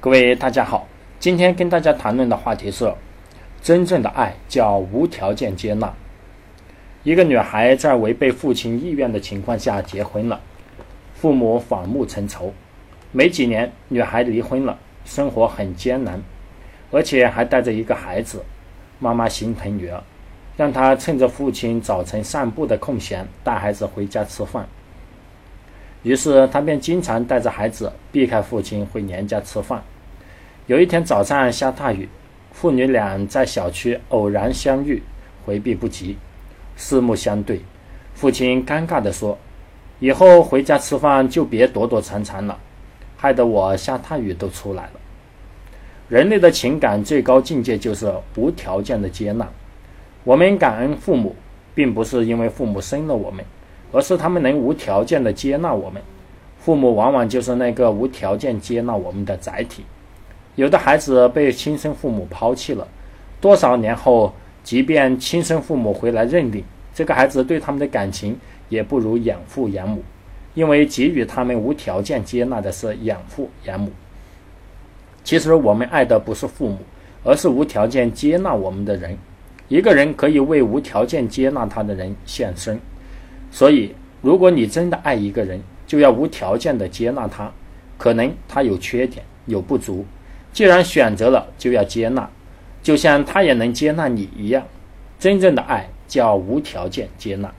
各位大家好，今天跟大家谈论的话题是：真正的爱叫无条件接纳。一个女孩在违背父亲意愿的情况下结婚了，父母反目成仇。没几年，女孩离婚了，生活很艰难，而且还带着一个孩子。妈妈心疼女儿，让她趁着父亲早晨散步的空闲带孩子回家吃饭。于是他便经常带着孩子避开父亲回娘家吃饭。有一天早上下大雨，父女俩在小区偶然相遇，回避不及，四目相对。父亲尴尬地说：“以后回家吃饭就别躲躲藏藏了，害得我下大雨都出来了。”人类的情感最高境界就是无条件的接纳。我们感恩父母，并不是因为父母生了我们。而是他们能无条件的接纳我们，父母往往就是那个无条件接纳我们的载体。有的孩子被亲生父母抛弃了，多少年后，即便亲生父母回来认领，这个孩子对他们的感情也不如养父养母，因为给予他们无条件接纳的是养父养母。其实我们爱的不是父母，而是无条件接纳我们的人。一个人可以为无条件接纳他的人献身。所以，如果你真的爱一个人，就要无条件的接纳他。可能他有缺点，有不足，既然选择了，就要接纳，就像他也能接纳你一样。真正的爱叫无条件接纳。